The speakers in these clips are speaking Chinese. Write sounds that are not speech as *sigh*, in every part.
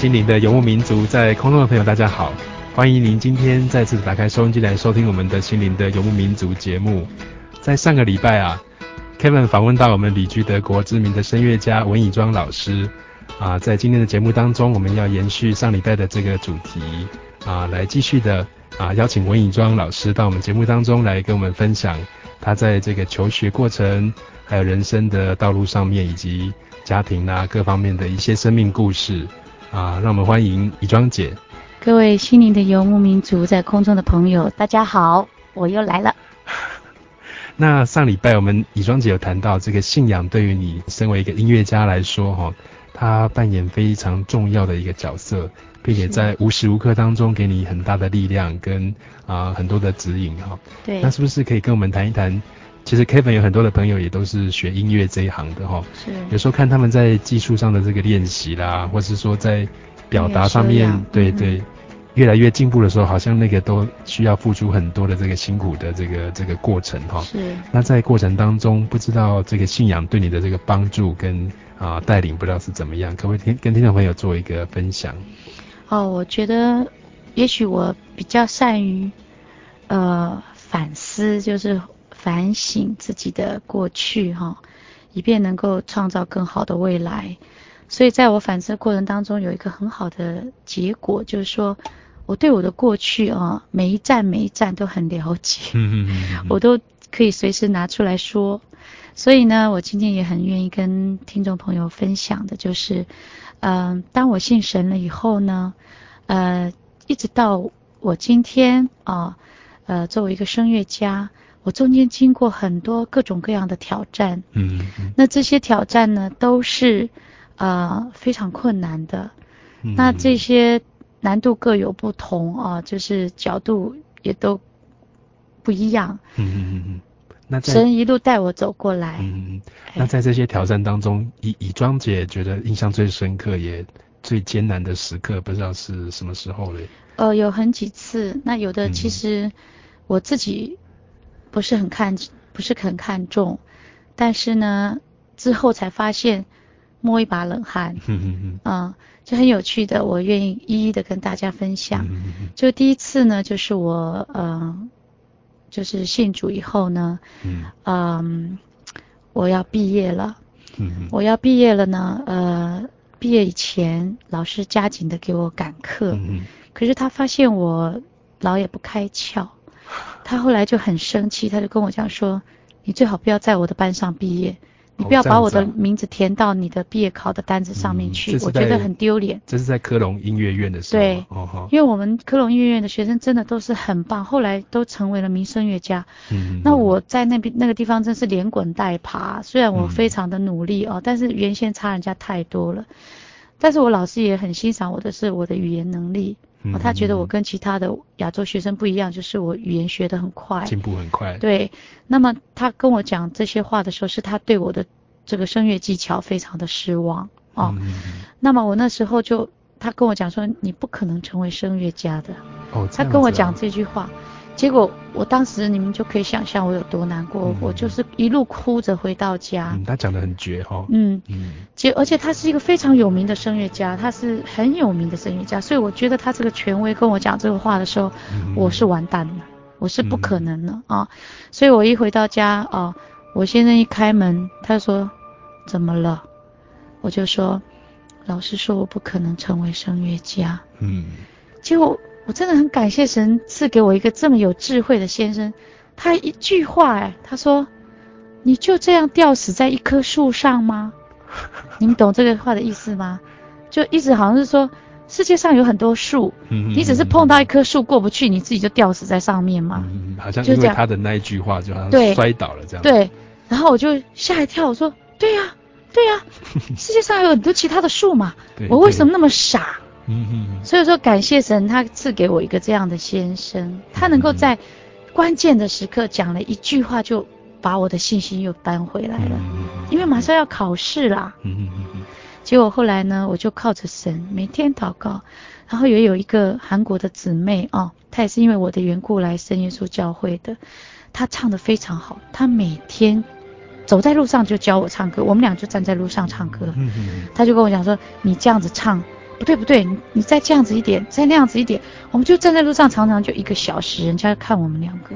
心灵的游牧民族，在空中的朋友，大家好，欢迎您今天再次打开收音机来收听我们的心灵的游牧民族节目。在上个礼拜啊，Kevin 访问到我们旅居德国知名的声乐家文以庄老师啊，在今天的节目当中，我们要延续上礼拜的这个主题啊，来继续的啊邀请文以庄老师到我们节目当中来跟我们分享他在这个求学过程，还有人生的道路上面，以及家庭啊各方面的一些生命故事。啊，让我们欢迎以庄姐。各位心灵的游牧民族，在空中的朋友，大家好，我又来了。*laughs* 那上礼拜我们以庄姐有谈到，这个信仰对于你身为一个音乐家来说，哈，它扮演非常重要的一个角色，并且在无时无刻当中给你很大的力量跟啊很多的指引，哈。对。那是不是可以跟我们谈一谈？其实 Kevin 有很多的朋友也都是学音乐这一行的哈，是。有时候看他们在技术上的这个练习啦，或是说在表达上面，对对，嗯、越来越进步的时候，好像那个都需要付出很多的这个辛苦的这个这个过程哈。是。那在过程当中，不知道这个信仰对你的这个帮助跟啊、呃、带领，不知道是怎么样，可不可以听跟听众朋友做一个分享？哦，我觉得也许我比较善于呃反思，就是。反省自己的过去，哈，以便能够创造更好的未来。所以在我反思的过程当中，有一个很好的结果，就是说我对我的过去啊，每一站每一站都很了解，我都可以随时拿出来说。所以呢，我今天也很愿意跟听众朋友分享的，就是，嗯、呃，当我信神了以后呢，呃，一直到我今天啊，呃，作为一个声乐家。我中间经过很多各种各样的挑战，嗯，嗯，那这些挑战呢，都是啊、呃、非常困难的，嗯，那这些难度各有不同啊，就是角度也都不一样，嗯嗯嗯，那神一路带我走过来，嗯，那在这些挑战当中，以以庄姐觉得印象最深刻也最艰难的时刻，不知道是什么时候嘞？呃，有很几次，那有的其实我自己。不是很看，不是很看重，但是呢，之后才发现摸一把冷汗，*laughs* 嗯嗯嗯，啊，就很有趣的，我愿意一一的跟大家分享。就第一次呢，就是我，嗯、呃，就是信主以后呢，嗯，嗯，我要毕业了，我要毕业了呢，呃，毕业以前老师加紧的给我赶课，可是他发现我老也不开窍。他后来就很生气，他就跟我讲说：“你最好不要在我的班上毕业，你不要把我的名字填到你的毕业考的单子上面去，嗯、我觉得很丢脸。”这是在科隆音乐院的时候。对，哦、因为我们科隆音乐院的学生真的都是很棒，后来都成为了名声乐家。嗯。那我在那边那个地方真是连滚带爬，虽然我非常的努力哦，嗯、但是原先差人家太多了。但是我老师也很欣赏我的是我的语言能力。哦，他觉得我跟其他的亚洲学生不一样，就是我语言学得很快，进步很快。对，那么他跟我讲这些话的时候，是他对我的这个声乐技巧非常的失望哦。嗯、那么我那时候就他跟我讲说，你不可能成为声乐家的。哦，他跟我讲这句话，结果我当时你们就可以想象我有多难过，嗯、我就是一路哭着回到家。嗯，他讲的很绝哈、哦。嗯嗯，结而且他是一个非常有名的声乐家，他是很有名的声乐家，所以我觉得他这个权威跟我讲这个话的时候，嗯、我是完蛋了，我是不可能了、嗯、啊。所以我一回到家啊，我先生一开门，他说怎么了？我就说。老师说我不可能成为声乐家，嗯，结果我真的很感谢神赐给我一个这么有智慧的先生，他一句话哎，他说你就这样吊死在一棵树上吗？*laughs* 你们懂这个话的意思吗？就一直好像是说世界上有很多树，嗯，你只是碰到一棵树过不去，你自己就吊死在上面嘛，嗯，好像因为他的那一句话就好像摔倒了这样，对，然后我就吓一跳，我说对呀。对呀、啊，*laughs* 世界上有很多其他的树嘛，我为什么那么傻？所以说感谢神，他赐给我一个这样的先生，他能够在关键的时刻讲了一句话，就把我的信心又搬回来了。因为马上要考试啦。嗯结果后来呢，我就靠着神每天祷告，然后也有一个韩国的姊妹哦，她也是因为我的缘故来圣耶稣教会的，她唱的非常好，她每天。走在路上就教我唱歌，我们俩就站在路上唱歌。嗯嗯。他就跟我讲说：“你这样子唱，不对不对，你你再这样子一点，再那样子一点。”我们就站在路上，常常就一个小时，人家看我们两个，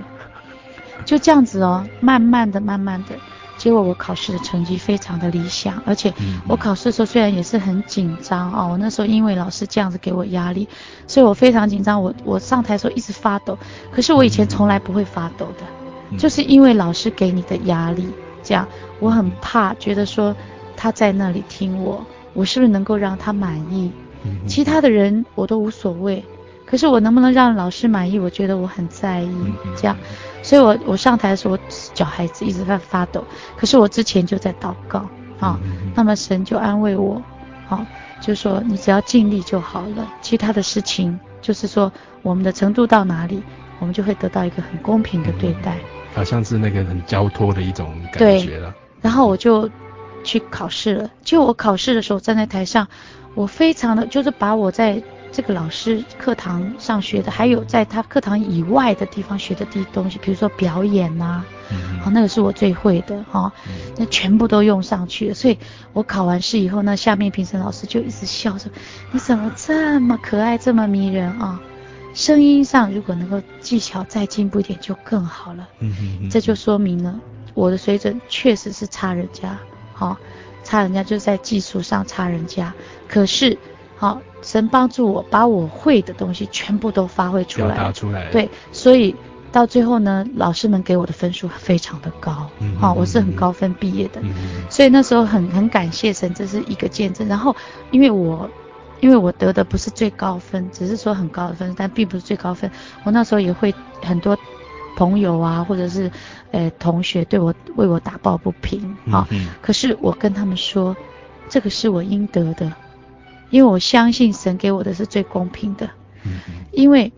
就这样子哦，慢慢的、慢慢的，结果我考试的成绩非常的理想，而且我考试的时候虽然也是很紧张哦，我那时候因为老师这样子给我压力，所以我非常紧张，我我上台的时候一直发抖。可是我以前从来不会发抖的，就是因为老师给你的压力。这样，我很怕，觉得说他在那里听我，我是不是能够让他满意？其他的人我都无所谓，可是我能不能让老师满意？我觉得我很在意。这样，所以我我上台的时候，我脚孩子一直在发抖。可是我之前就在祷告啊，那么神就安慰我，啊，就说你只要尽力就好了，其他的事情就是说我们的程度到哪里，我们就会得到一个很公平的对待。好像是那个很交托的一种感觉了。然后我就去考试了。就我考试的时候站在台上，我非常的就是把我在这个老师课堂上学的，还有在他课堂以外的地方学的这东西，比如说表演呐、啊，嗯，好，那个是我最会的哈，那全部都用上去了。所以我考完试以后，那下面评审老师就一直笑说：“你怎么这么可爱，这么迷人啊？”声音上如果能够技巧再进步一点就更好了。嗯哼哼，这就说明了我的水准确实是差人家，好、哦，差人家就是在技术上差人家。可是，好、哦，神帮助我把我会的东西全部都发挥出来，表达出来。对，所以到最后呢，老师们给我的分数非常的高，好、嗯哦，我是很高分毕业的。嗯，所以那时候很很感谢神，这是一个见证。然后因为我。因为我得的不是最高分，只是说很高的分，但并不是最高分。我那时候也会很多朋友啊，或者是呃同学对我为我打抱不平啊、嗯。可是我跟他们说，这个是我应得的，因为我相信神给我的是最公平的。嗯、因为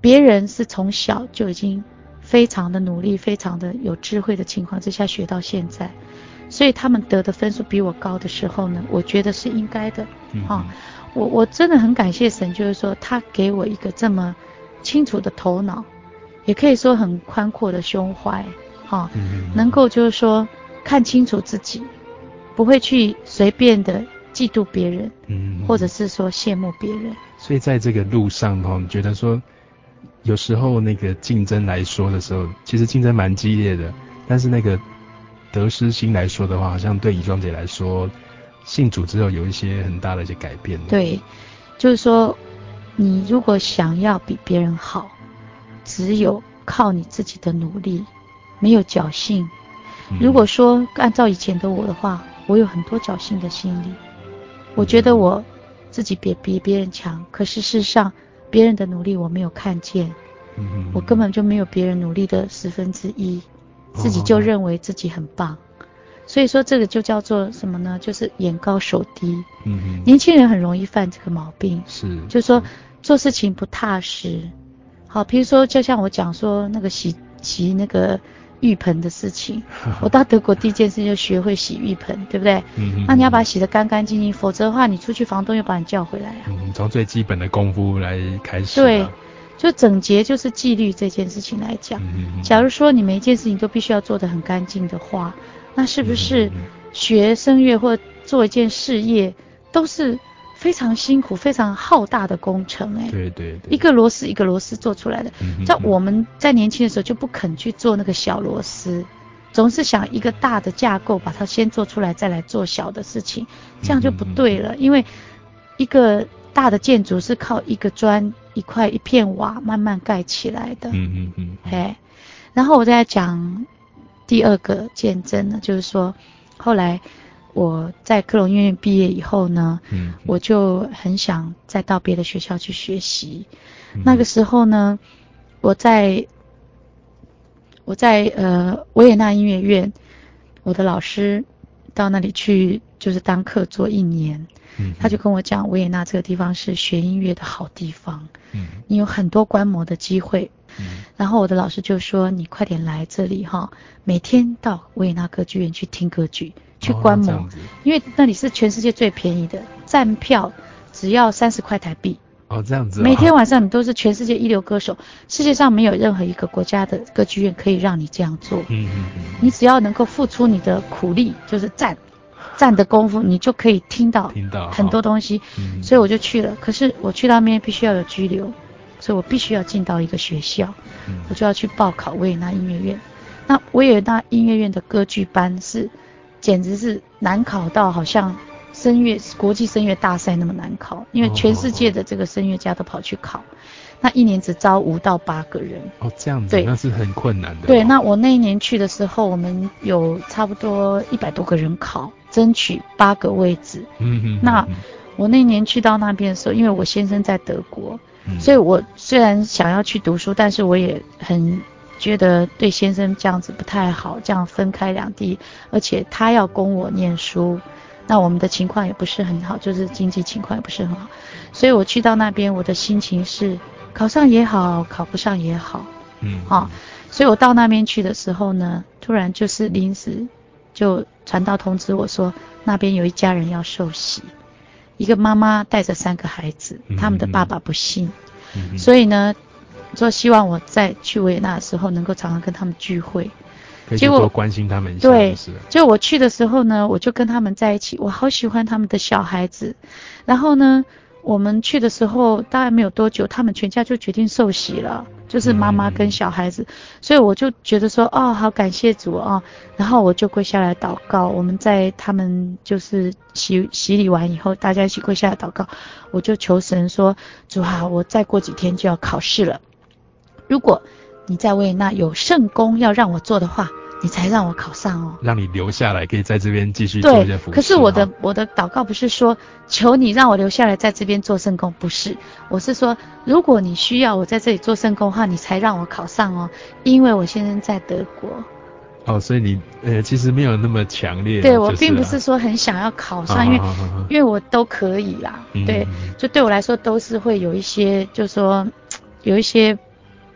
别人是从小就已经非常的努力，非常的有智慧的情况之下学到现在，所以他们得的分数比我高的时候呢，我觉得是应该的啊。嗯我我真的很感谢神，就是说他给我一个这么清楚的头脑，也可以说很宽阔的胸怀，哈、哦嗯，能够就是说看清楚自己，不会去随便的嫉妒别人，嗯，或者是说羡慕别人。所以在这个路上哈，你觉得说有时候那个竞争来说的时候，其实竞争蛮激烈的，但是那个得失心来说的话，好像对怡庄姐来说。信主之后有一些很大的一些改变。对，就是说，你如果想要比别人好，只有靠你自己的努力，没有侥幸。如果说按照以前的我的话，我有很多侥幸的心理，我觉得我自己比比别人强，可是事实上别人的努力我没有看见，我根本就没有别人努力的十分之一，自己就认为自己很棒。所以说这个就叫做什么呢？就是眼高手低。嗯嗯。年轻人很容易犯这个毛病。是。就是说做事情不踏实。好，比如说就像我讲说那个洗洗那个浴盆的事情。*laughs* 我到德国第一件事就学会洗浴盆，对不对？嗯嗯。那你要把它洗得干干净净，否则的话，你出去房东又把你叫回来啊。嗯，从最基本的功夫来开始。对，就整洁就是纪律这件事情来讲。假如说你每一件事情都必须要做得很干净的话，那是不是学声乐或做一件事业都是？非常辛苦、非常浩大的工程，欸，哎，对对对，一个螺丝一个螺丝做出来的。在我们在年轻的时候就不肯去做那个小螺丝，总是想一个大的架构把它先做出来，再来做小的事情，这样就不对了。因为一个大的建筑是靠一个砖、一块、一片瓦慢慢盖起来的。嗯嗯嗯。嘿，然后我再讲第二个见证呢，就是说后来。我在克隆音乐院毕业以后呢，嗯，我就很想再到别的学校去学习。嗯。那个时候呢，我在我在呃维也纳音乐院，我的老师到那里去就是当客座一年。嗯，他就跟我讲，维也纳这个地方是学音乐的好地方。嗯，你有很多观摩的机会。嗯，然后我的老师就说：“你快点来这里哈，每天到维也纳歌剧院去听歌剧。”去观摩，哦，因为那里是全世界最便宜的，站票只要三十块台币。哦，这样子，哦。每天晚上你都是全世界一流歌手，世界上没有任何一个国家的歌剧院可以让你这样做。嗯嗯嗯。你只要能够付出你的苦力，就是站，站的功夫，你就可以听到听到很多东西。嗯。所以我就去了，可是我去那边必须要有居留，所以我必须要进到一个学校，嗯，我就要去报考维也纳音乐院。那维也纳音乐院的歌剧班是。简直是难考到好像声乐国际声乐大赛那么难考，因为全世界的这个声乐家都跑去考，那一年只招五到八个人。哦，这样子，对，那是很困难的。对，那我那一年去的时候，我们有差不多一百多个人考，争取八个位置。嗯哼。那我那年去到那边的时候，因为我先生在德国，嗯，所以我虽然想要去读书，但是我也很。觉得对先生这样子不太好，这样分开两地，而且他要供我念书，那我们的情况也不是很好，就是经济情况也不是很好，所以我去到那边，我的心情是考上也好，考不上也好，嗯，好，所以我到那边去的时候呢，突然就是临时就传到通知我说，那边有一家人要受洗，一个妈妈带着三个孩子，他们的爸爸不信，所以呢。说希望我在去维也纳的时候能够常常跟他们聚会，结果关心他们一下。对，就我去的时候呢，我就跟他们在一起，我好喜欢他们的小孩子。然后呢，我们去的时候大概没有多久，他们全家就决定受洗了，就是妈妈跟小孩子。嗯、所以我就觉得说，哦，好感谢主啊！然后我就跪下来祷告。我们在他们就是洗洗礼完以后，大家一起跪下来祷告。我就求神说，主啊，我再过几天就要考试了。如果你在维也纳有圣工要让我做的话，你才让我考上哦。让你留下来，可以在这边继续做一些服务。可是我的我的祷告不是说求你让我留下来在这边做圣工，不是，我是说如果你需要我在这里做圣工的话，你才让我考上哦。因为我现在在德国。哦，所以你呃其实没有那么强烈。对，我并不是说很想要考上，因为因为我都可以啦。对，就对我来说都是会有一些，就是说有一些。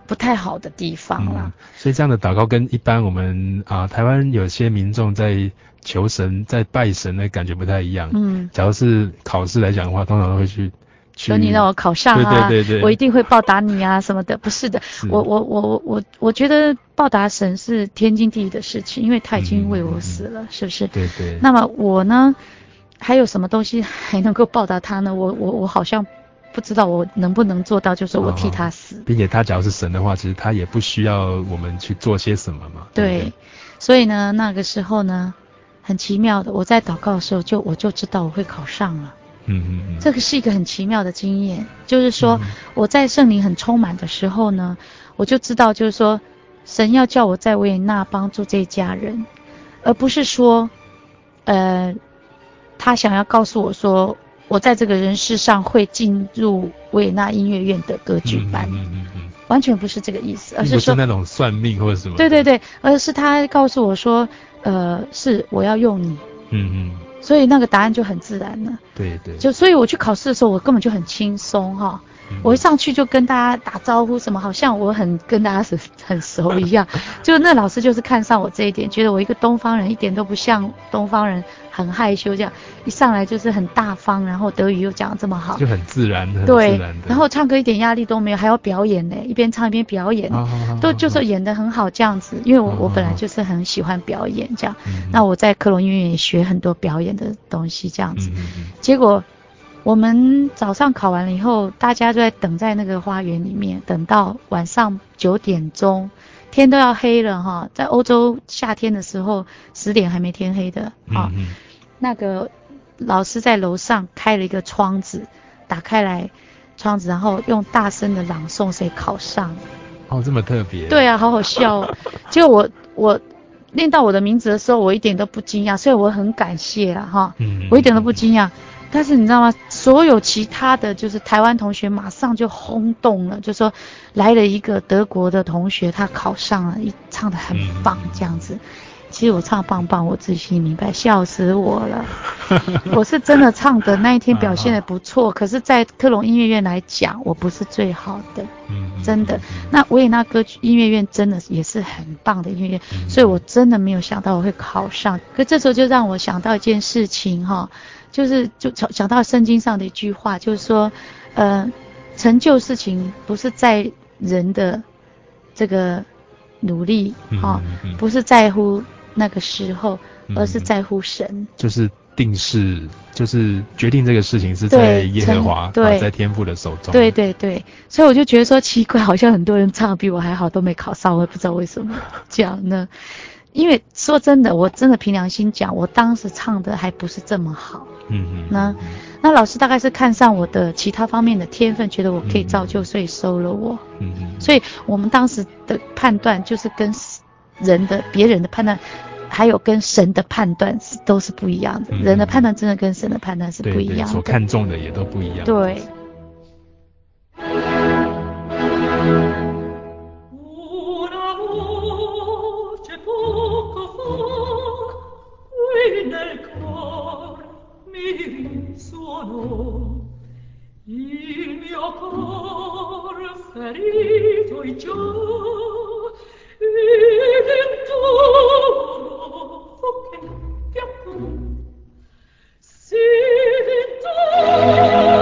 不太好的地方啦，嗯，所以这样的祷告跟一般我们啊台湾有些民众在求神、在拜神的感觉不太一样。嗯，假如是考试来讲的话，通常都会去求你让我考上啊，对对对对，我一定会报答你啊什么的。不是的，是我我我我我觉得报答神是天经地义的事情，因为他已经为我死了，嗯、是不是？对对。那么我呢，还有什么东西还能够报答他呢？我我我好像。不知道我能不能做到，就是我替他死，哦，并且他只要是神的话，其实他也不需要我们去做些什么嘛。对，对，所以呢，那个时候呢，很奇妙的，我在祷告的时候就我就知道我会考上了。嗯嗯嗯，这个是一个很奇妙的经验，就是说我在圣灵很充满的时候呢，我就知道就是说神要叫我在维也纳帮助这一家人，而不是说，呃，他想要告诉我说。我在这个人世上会进入维也纳音乐院的歌剧班，嗯嗯嗯，完全不是这个意思，而是说不是那种算命或者什么。对对对，而是他告诉我说，呃，是我要用你，嗯嗯，所以那个答案就很自然了。对对，就所以我去考试的时候，我根本就很轻松哈，我一上去就跟大家打招呼，什么好像我很跟大家是很熟一样。*laughs* 就那老师就是看上我这一点，觉得我一个东方人一点都不像东方人，很害羞这样，一上来就是很大方，然后德语又讲得这么好，就很自然，很自然的。对，然后唱歌一点压力都没有，还要表演呢，一边唱一边表演，都就是演得很好这样子。因为我我本来就是很喜欢表演这样，嗯、那我在克隆音乐也学很多表演的东西这样子，结果。我们早上考完了以后，大家就在等在那个花园里面，等到晚上九点钟，天都要黑了哈。在欧洲夏天的时候，十点还没天黑的啊。嗯嗯、那个老师在楼上开了一个窗子，打开来窗子，然后用大声的朗诵谁考上。哦，这么特别。对啊，好好笑哦。*laughs* 结果我我念到我的名字的时候，我一点都不惊讶，所以我很感谢了哈。嗯。我一点都不惊讶。但是你知道吗？所有其他的就是台湾同学马上就轰动了，就说来了一个德国的同学，他考上了，一唱的很棒这样子。其实我唱棒棒，我自己心里明白，笑死我了。*laughs* 我是真的唱的那一天表现的不错，可是，在克隆音乐院来讲，我不是最好的，真的。那维也纳歌剧音乐院真的也是很棒的音乐院，所以我真的没有想到我会考上。可这时候就让我想到一件事情哈。就是就想想到圣经上的一句话，就是说，呃，成就事情不是在人的这个努力哈、嗯嗯嗯，不是在乎那个时候，而是在乎神。嗯、就是定是，就是决定这个事情是在耶和华，对，在天父的手中。对对对，所以我就觉得说奇怪，好像很多人唱的比我还好，都没考上，我也不知道为什么这样呢。因为说真的，我真的凭良心讲，我当时唱的还不是这么好。嗯嗯。那那老师大概是看上我的其他方面的天分，觉得我可以造就，所以收了我。嗯嗯。所以我们当时的判断就是跟人的别人的判断，还有跟神的判断是都是不一样的。人的判断真的跟神的判断是不一样的。对对，所看重的也都不一样。对。qui nel cor mi suono. Il mio cor ferito e già ed intorno fu che piatto si d'intorno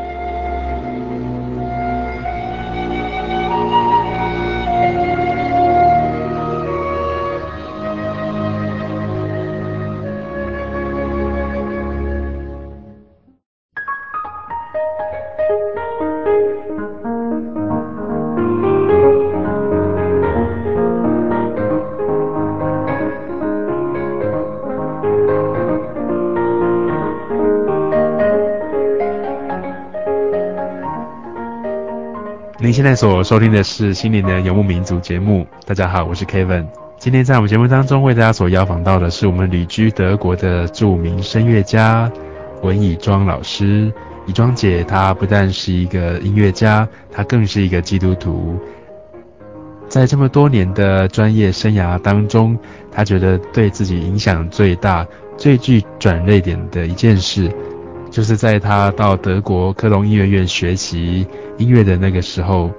现在所收听的是《心灵的游牧民族》节目。大家好，我是 Kevin。今天在我们节目当中为大家所邀访到的是我们旅居德国的著名声乐家文以庄老师。以庄姐她不但是一个音乐家，她更是一个基督徒。在这么多年的专业生涯当中，她觉得对自己影响最大、最具转捩点的一件事。就是在他到德国科隆音乐院学习音乐的那个时候，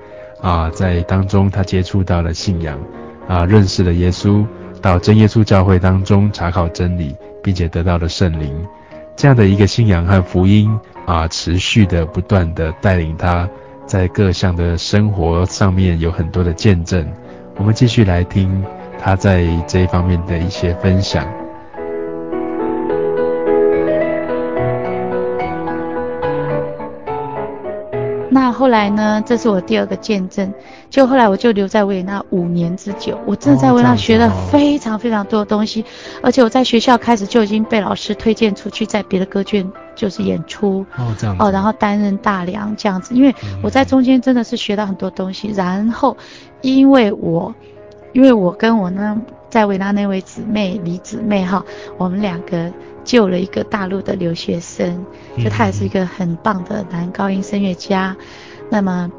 啊，在当中他接触到了信仰，啊，认识了耶稣，到真耶稣教会当中查考真理，并且得到了圣灵，这样的一个信仰和福音啊，持续的不断的带领他在各项的生活上面有很多的见证。我们继续来听他在这一方面的一些分享。那后来呢？这是我第二个见证。就后来我就留在维也纳五年之久，我真的在维也纳学了非常非常多的东西，而且我在学校开始就已经被老师推荐出去，在别的歌剧就是演出哦，这样哦，然后担任大梁这样子。因为我在中间真的是学到很多东西，嗯、然后因为我因为我跟我呢在维也纳那位姊妹李姊妹哈，我们两个。救了一个大陆的留学生，就他也是一个很棒的男高音声乐家。嗯、那么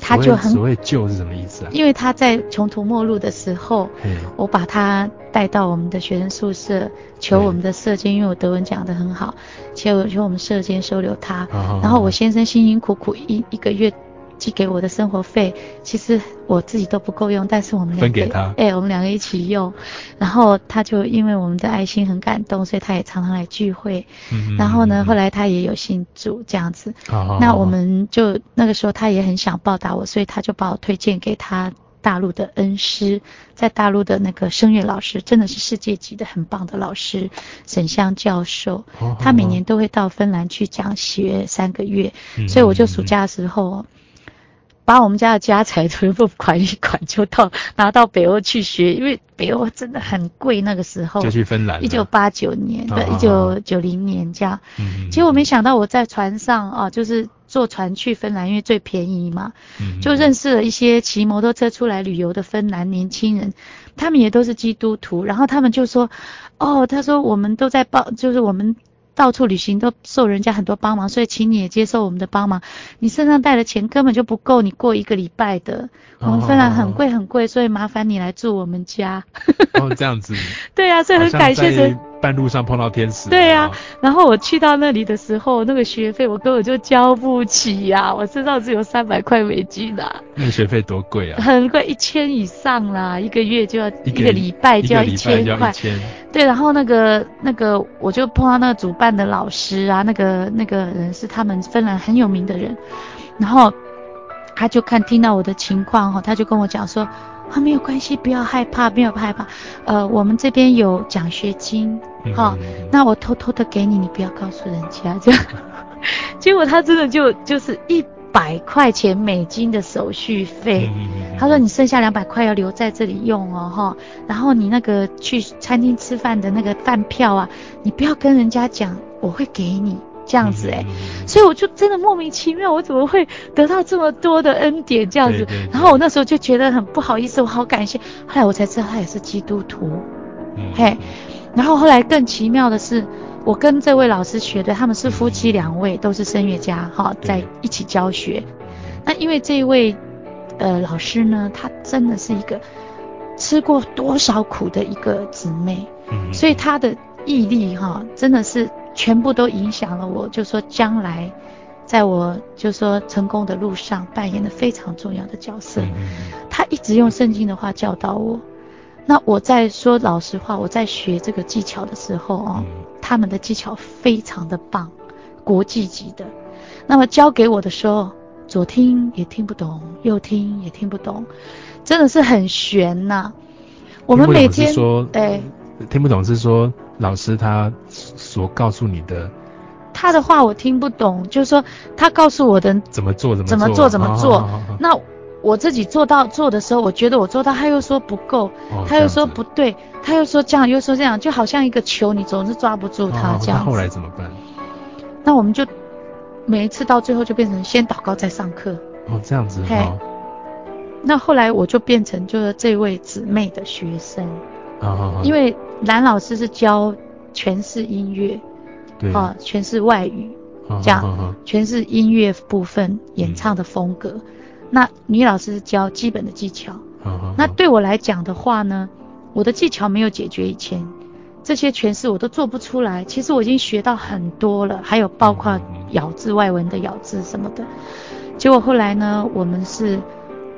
他就很所谓救是什么意思啊？因为他在穷途末路的时候，嗯、我把他带到我们的学生宿舍，求我们的舍监，因为我德文讲得很好，求求我们舍监收留他。哦、然后我先生辛辛苦苦一一个月。寄给我的生活费，其实我自己都不够用，但是我们两个分给他，哎、欸，我们两个一起用，然后他就因为我们的爱心很感动，所以他也常常来聚会。嗯，然后呢，后来他也有信主这样子。哦、那我们就那个时候他也很想报答我，所以他就把我推荐给他大陆的恩师，在大陆的那个声乐老师，真的是世界级的很棒的老师，沈湘教授。哦、他每年都会到芬兰去讲学三个月，嗯、所以我就暑假的时候。把我们家的家财全部管一管，就到拿到北欧去学，因为北欧真的很贵。那个时候就去芬兰，一九八九年，对，一九九零年这样。嗯，结果没想到我在船上啊，就是坐船去芬兰，因为最便宜嘛，嗯，就认识了一些骑摩托车出来旅游的芬兰年轻人，他们也都是基督徒，然后他们就说，哦，他说我们都在报，就是我们。到处旅行都受人家很多帮忙，所以请你也接受我们的帮忙。你身上带的钱根本就不够你过一个礼拜的。我们芬兰很贵很贵，所以麻烦你来住我们家。哦，这样子。*laughs* 对啊，所以很感谢人。半路上碰到天使。对啊，然后我去到那里的时候，那个学费我根本就交不起呀，我身上只有三百块美金的。那个学费多贵啊？很贵，一千以上啦，一个月就要一个礼拜就要一千块。对，然后那个那个我就碰到那个主办的老师啊，那个那个人是他们芬兰很有名的人，然后他就看听到我的情况哈，他就跟我讲说。啊，没有关系，不要害怕，没有害怕。呃，我们这边有奖学金，好、哦，嗯、那我偷偷的给你，你不要告诉人家这样。*laughs* 结果他真的就就是一百块钱美金的手续费，嗯、他说你剩下两百块要留在这里用哦，哈、哦。然后你那个去餐厅吃饭的那个饭票啊，你不要跟人家讲，我会给你。这样子诶、欸，所以我就真的莫名其妙，我怎么会得到这么多的恩典这样子？然后我那时候就觉得很不好意思，我好感谢。后来我才知道他也是基督徒，嗯、嘿。然后后来更奇妙的是，我跟这位老师学的，他们是夫妻两位，都是声乐家，哈，在一起教学。那因为这一位呃老师呢，他真的是一个吃过多少苦的一个姊妹，所以他的毅力哈，真的是。全部都影响了我，就说将来，在我就说成功的路上扮演了非常重要的角色。他一直用圣经的话教导我。那我在说老实话，我在学这个技巧的时候哦，他们的技巧非常的棒，国际级的。那么教给我的时候，左听也听不懂，右听也听不懂，真的是很悬呐。我们每天说哎。听不懂是说老师他所告诉你的，他的话我听不懂，就是说他告诉我的怎么做怎么怎么做怎么做，那我自己做到做的时候，我觉得我做到，他又说不够，哦、他又说不对，他又说这样又说这样，就好像一个球，你总是抓不住它这样。哦、后来怎么办？那我们就每一次到最后就变成先祷告再上课，哦，这样子哈。嘿那后来我就变成就是这位姊妹的学生。因为蓝老师是教诠释音乐，对，啊，全是外语，这样全是音乐部分演唱的风格。嗯、那女老师教基本的技巧。那对我来讲的话呢，我的技巧没有解决以前。这些诠释我都做不出来，其实我已经学到很多了，还有包括咬字外文的咬字什么的。结果后来呢，我们是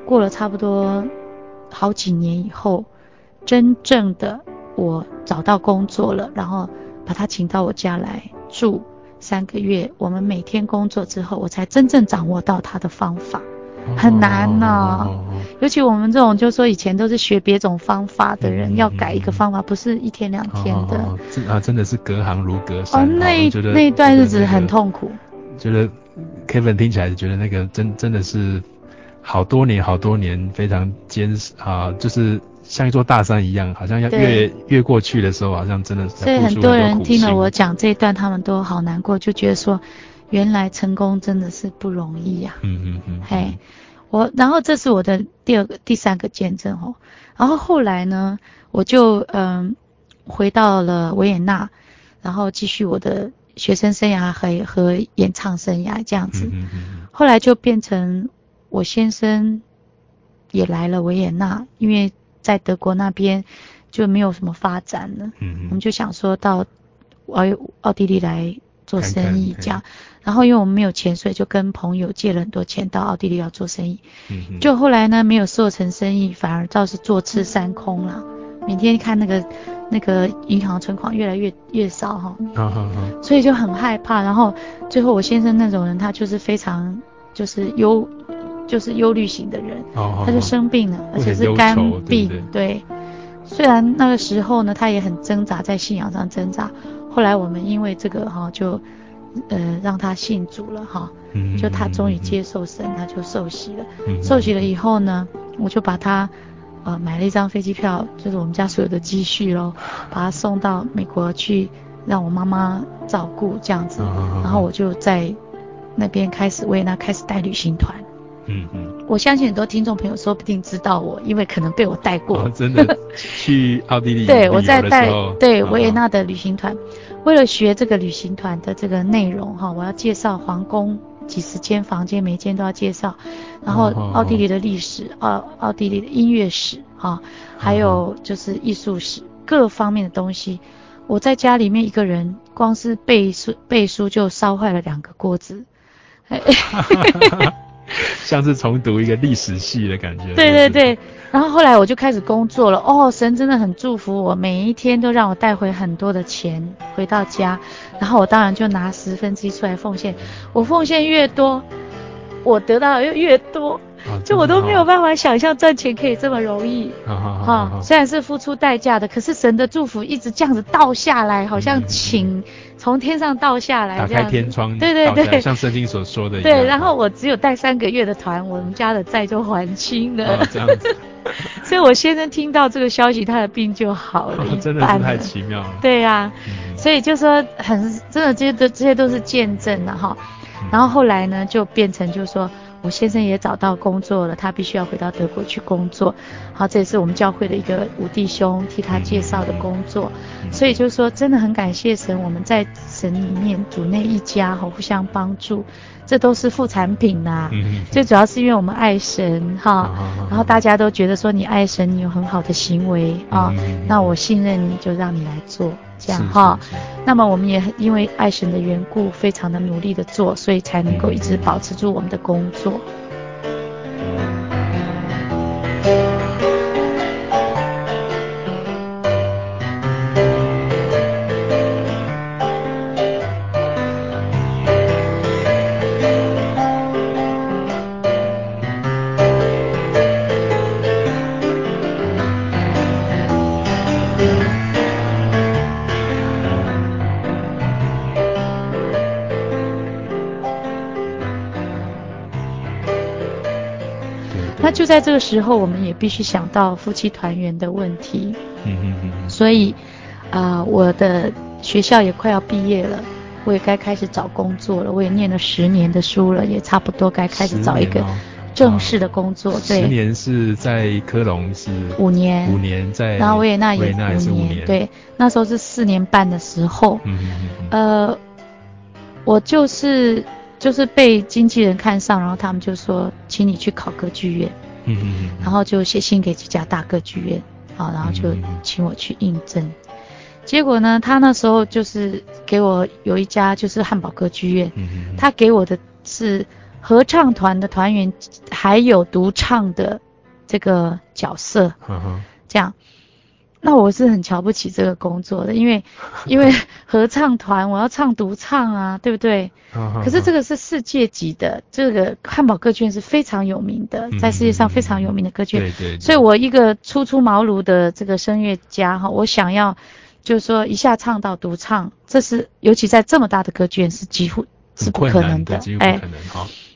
过了差不多好几年以后，真正的我找到工作了，然后把他请到我家来住三个月。我们每天工作之后，我才真正掌握到他的方法。很难呢、哦，oh, oh, oh, oh, oh. 尤其我们这种，就是说以前都是学别种方法的人，嗯、要改一个方法，不是一天两天的。Oh, oh, oh. 啊，真的是隔行如隔山。哦、oh,，那一那一段日子很痛苦。觉得 Kevin 听起来觉得那个真真的是好多年好多年非常坚实啊，就是像一座大山一样，好像要越越过去的时候，好像真的是。所以很多人听了我讲这一段，他们都好难过，就觉得说。原来成功真的是不容易呀、啊。嗯嗯嗯。嘿，我然后这是我的第二个、第三个见证哦。然后后来呢，我就嗯回到了维也纳，然后继续我的学生生涯和和演唱生涯这样子。嗯嗯。后来就变成我先生也来了维也纳，因为在德国那边就没有什么发展了。嗯嗯。我们就想说到奥奥地利来。做生意这样，然后因为我们没有钱，所以就跟朋友借了很多钱到奥地利要做生意。嗯，就后来呢，没有做成生意，反而倒是坐吃山空了。每天看那个那个银行存款越来越越少哈。好好好。所以就很害怕。然后最后我先生那种人，他就是非常就是忧就是忧虑型的人。哦。他就生病了，而且是肝病。对，对。虽然那个时候呢，他也很挣扎，在信仰上挣扎。后来我们因为这个哈，就呃让他信主了哈，就他终于接受神，他就受洗了。嗯受洗了以后呢，我就把他呃买了一张飞机票，就是我们家所有的积蓄喽，*sighs* 把他送到美国去，让我妈妈照顾这样子。然后我就在那边开始为他开始带旅行团。嗯嗯，我相信很多听众朋友说不定知道我，因为可能被我带过。哦、真的 *laughs* 去奥地利？对，我在带对维也纳的旅行团。为了学这个旅行团的这个内容哈，我要介绍皇宫几十间房间，每间都要介绍，然后奥地利的历史，奥奥地利的音乐史哈，还有就是艺术史各方面的东西。我在家里面一个人，光是背书背书就烧坏了两个锅子。*laughs* *laughs* *laughs* 像是重读一个历史系的感觉。对对对，然后后来我就开始工作了。哦，神真的很祝福我，每一天都让我带回很多的钱回到家，然后我当然就拿十分之一出来奉献。我奉献越多，我得到的又越多。就我都没有办法想象赚钱可以这么容易，虽然是付出代价的，可是神的祝福一直这样子倒下来，好像请从天上倒下来，打开天窗，对对对，像圣经所说的一样。对，然后我只有带三个月的团，我们家的债就还清了，哦、这样子。*laughs* 所以我先生听到这个消息，他的病就好了，哦、*laughs* 真的是太奇妙了。对呀、啊嗯，所以就说很真的，这些都这些都是见证了哈。然后后来呢，就变成就是说。我先生也找到工作了，他必须要回到德国去工作。好，这也是我们教会的一个五弟兄替他介绍的工作。所以就是说，真的很感谢神，我们在神里面主内一家，哈，互相帮助，这都是副产品呐、啊。最主要是因为我们爱神，哈，然后大家都觉得说你爱神，你有很好的行为啊，那我信任你就让你来做。这样哈，那么我们也因为爱神的缘故，非常的努力的做，所以才能够一直保持住我们的工作。就在这个时候，我们也必须想到夫妻团圆的问题。嗯嗯嗯。所以，啊、呃，我的学校也快要毕业了，我也该开始找工作了。我也念了十年的书了，也差不多该开始找一个。正式的工作。对，十年是在科隆是五年，五年在，然后维也纳也是五年，年，对，那时候是四年半的时候，嗯嗯嗯，呃，我就是就是被经纪人看上，然后他们就说，请你去考歌剧院，嗯然后就写信给几家大歌剧院，好，然后就请我去应征。结果呢，他那时候就是给我有一家就是汉堡歌剧院，他给我的是合唱团的团员，还有独唱的这个角色，这样，那我是很瞧不起这个工作的，因为 *laughs* 因为合唱团我要唱独唱啊，对不对？可是这个是世界级的，这个汉堡歌剧院是非常有名的，在世界上非常有名的歌剧院，对对，所以我一个初出茅庐的这个声乐家哈，我想要。就是说一下唱到独唱，这是尤其在这么大的歌剧院是几乎是不可能的，哎，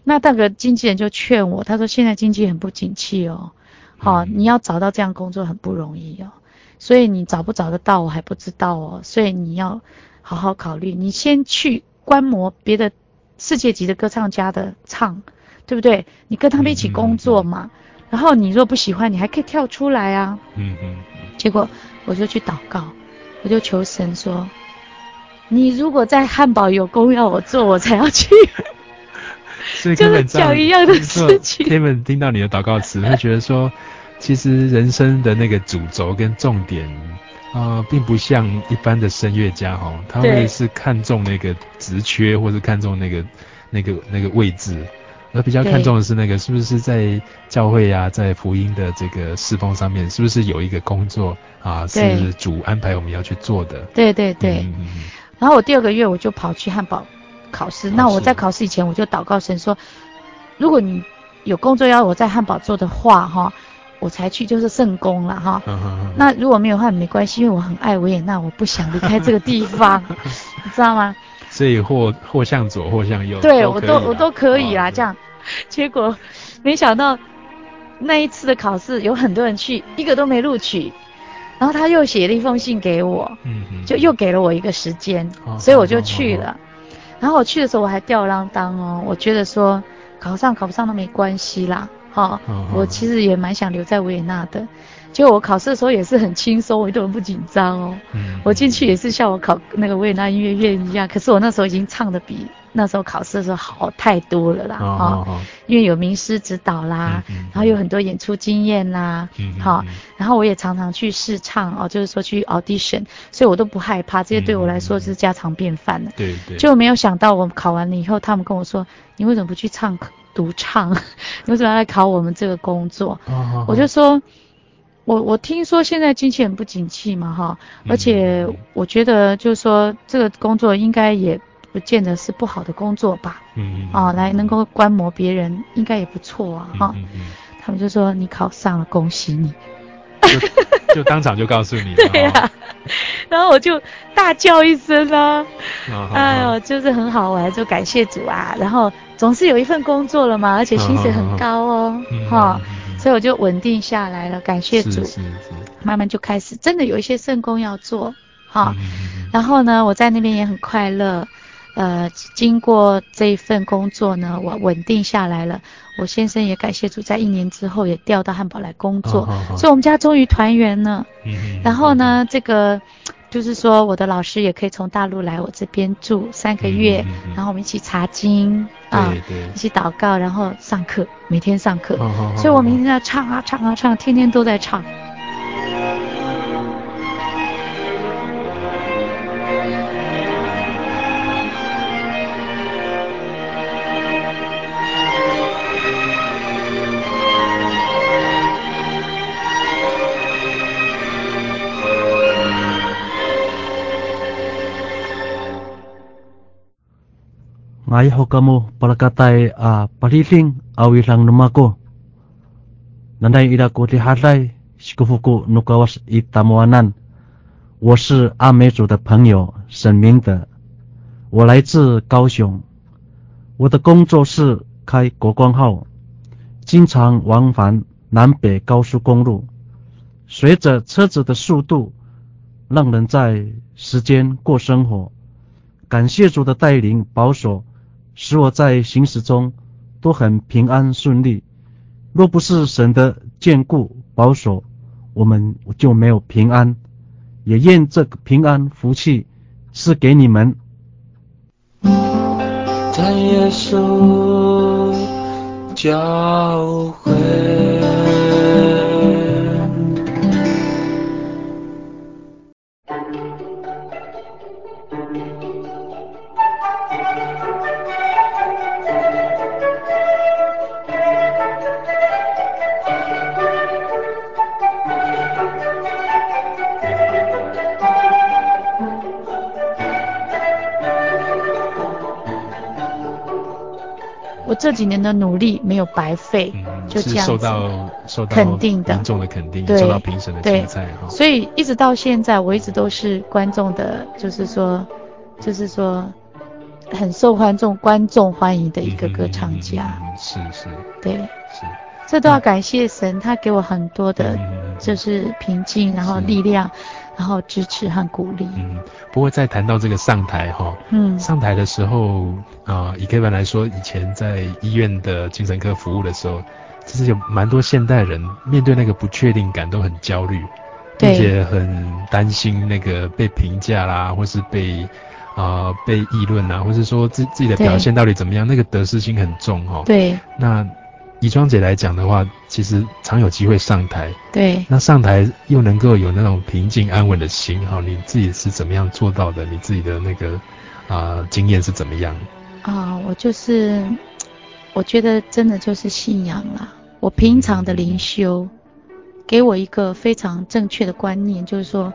那那个经纪人就劝我，他说现在经济很不景气哦，好、嗯，你要找到这样工作很不容易哦，所以你找不找得到我还不知道哦，所以你要好好考虑，你先去观摩别的世界级的歌唱家的唱，对不对？你跟他们一起工作嘛，然后你若不喜欢，你还可以跳出来啊，嗯嗯，结果我就去祷告。我就求神说：“你如果在汉堡有工要我做，我才要去。*laughs* ”所以就是讲一样的事情。Kevin 听到你的祷告词，会觉得说，其实人生的那个主轴跟重点啊、呃，并不像一般的声乐家哈，他会是看重那个职缺，或是看重那个那个那个位置。而比较看重的是那个是不是在教会呀、啊，在福音的这个侍奉上面，是不是有一个工作啊，是主安排我们要去做的？对对对。嗯嗯。然后我第二个月我就跑去汉堡考试。那我在考试以前我就祷告神说，如果你有工作要我在汉堡做的话，哈，我才去就是圣宫了哈。那如果没有的话没关系，因为我很爱维也纳，我不想离开这个地方，*laughs* 你知道吗？所以或或向左或向右，对我都我都可以啦。这样，结果没想到那一次的考试有很多人去，一个都没录取。然后他又写了一封信给我，就又给了我一个时间，所以我就去了。然后我去的时候我还吊儿郎当哦，我觉得说考上考不上都没关系啦，哈，我其实也蛮想留在维也纳的。就我考试的时候也是很轻松，我一点都不紧张哦。嗯，我进去也是像我考那个维也纳音乐院一样，可是我那时候已经唱的比那时候考试的时候好太多了啦。哦，哦，哦，因为有名师指导啦，嗯嗯，然后有很多演出经验啦。嗯，好，然后我也常常去试唱哦，就是说去 audition，所以我都不害怕，这些对我来说是家常便饭了。对对。就没有想到我考完了以后，他们跟我说：“你为什么不去唱独唱？*laughs* 你为什么要来考我们这个工作？”我就说。我我听说现在经济很不景气嘛哈，而且我觉得就是说这个工作应该也不见得是不好的工作吧，嗯啊，来能够观摩别人应该也不错啊哈，他们就说你考上了，恭喜你，就，就当场就告诉你，*laughs* 对呀、啊，然后我就大叫一声啊，哦、哎呦，就是很好玩，就感谢主啊，然后总是有一份工作了嘛，而且薪水很高哦，哈。所以我就稳定下来了，感谢主，慢慢就开始真的有一些圣工要做，哈、嗯，然后呢，我在那边也很快乐，呃，经过这一份工作呢，我稳定下来了，我先生也感谢主，在一年之后也调到汉堡来工作，哦、所以我们家终于团圆了，嗯，然后呢，这个。就是说，我的老师也可以从大陆来我这边住三个月，嗯嗯嗯，然后我们一起查经啊，一起祷告，然后上课，每天上课，所以我每天在唱啊唱啊唱，天天都在唱。哈来西库福库努卡瓦斯伊达摩阿南，我是阿美族的朋友沈明德，我来自高雄，我的工作是开国光号，经常往返南北高速公路，随着车子的速度，让人在时间过生活，感谢主的带领保守。使我在行驶中都很平安顺利，若不是神的眷顾保守，我们就没有平安。也愿这个平安福气赐给你们。在耶稣教会。这几年的努力没有白费，嗯、就这样子受到受到肯定的，民众的肯定，对，受到评审的称赞哈。所以一直到现在，我一直都是观众的，就是说，就是说很受观众观众欢迎的一个歌唱家。嗯、是是，对，是。这都要感谢神，他给我很多的，就是平静，然后力量。然后支持和鼓励。嗯，不过在谈到这个上台哈，嗯，上台的时候啊、呃，以 Kevin 来说，以前在医院的精神科服务的时候，其实有蛮多现代人面对那个不确定感都很焦虑，并且很担心那个被评价啦，或是被啊、呃、被议论啊，或是说自自己的表现到底怎么样，那个得失心很重哈。对。那。宜庄姐来讲的话，其实常有机会上台。对。那上台又能够有那种平静安稳的心，哈，你自己是怎么样做到的？你自己的那个啊、呃、经验是怎么样？啊，我就是，我觉得真的就是信仰啦。我平常的灵修，给我一个非常正确的观念，就是说，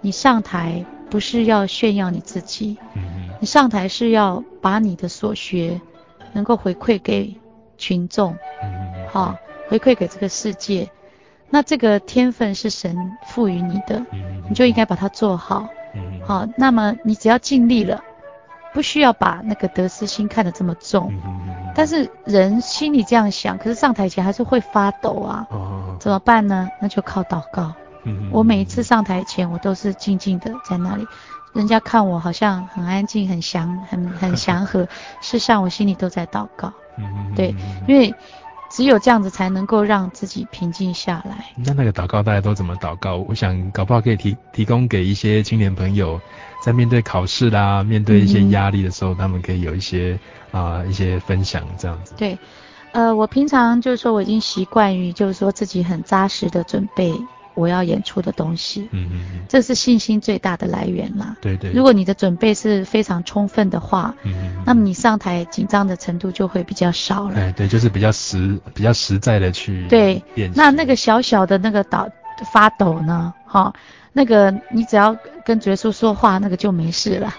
你上台不是要炫耀你自己，你上台是要把你的所学能够回馈给。群众，好、哦，回馈给这个世界。那这个天分是神赋予你的，你就应该把它做好。好、哦，那么你只要尽力了，不需要把那个得失心看得这么重。但是人心里这样想，可是上台前还是会发抖啊。怎么办呢？那就靠祷告。我每一次上台前，我都是静静的在那里。人家看我好像很安静、很祥、很很祥和，*laughs* 事实上我心里都在祷告。嗯，对，因为只有这样子才能够让自己平静下来。那那个祷告大家都怎么祷告？我想搞不好可以提提供给一些青年朋友，在面对考试啦、面对一些压力的时候，嗯、他们可以有一些啊、呃、一些分享这样子。对，呃，我平常就是说我已经习惯于就是说自己很扎实的准备。我要演出的东西，嗯嗯嗯，这是信心最大的来源啦。对对。如果你的准备是非常充分的话，嗯嗯，那么你上台紧张的程度就会比较少了。对对，就是比较实比较实在的去对。那那个小小的那个抖发抖呢？哈、哦，那个你只要跟主耶稣说话，那个就没事了。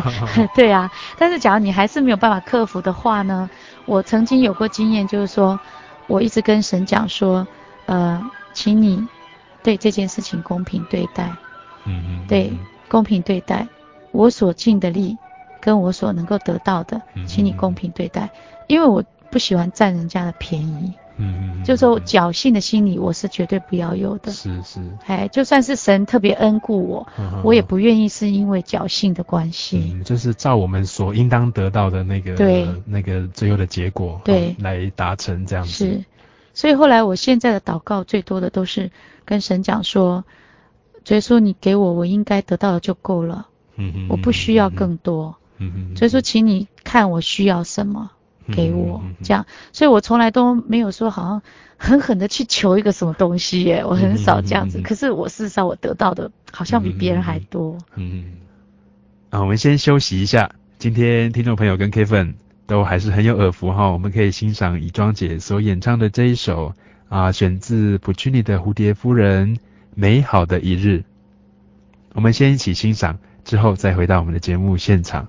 *laughs* 对啊，但是假如你还是没有办法克服的话呢？我曾经有过经验，就是说我一直跟神讲说，呃，请你。对这件事情公平对待，嗯嗯，对，公平对待，我所尽的力，跟我所能够得到的，请你公平对待，嗯、因为我不喜欢占人家的便宜，嗯嗯，就是说侥幸的心理我是绝对不要有的，是是，哎，就算是神特别恩顾我，嗯、我也不愿意是因为侥幸的关系，嗯，就是照我们所应当得到的那个，对，那个最后的结果，对，来达成这样子，是。所以后来，我现在的祷告最多的都是跟神讲说：“所以说你给我我应该得到的就够了，嗯哼，我不需要更多，嗯哼，所以说请你看我需要什么，给我这样。所以我从来都没有说好像狠狠的去求一个什么东西耶，我很少这样子。可是我事实上我得到的好像比别人还多。嗯，啊，我们先休息一下。今天听众朋友跟 Kevin。都还是很有耳福哈，我们可以欣赏以庄姐所演唱的这一首啊，选自普契尼的《蝴蝶夫人》，美好的一日。我们先一起欣赏，之后再回到我们的节目现场。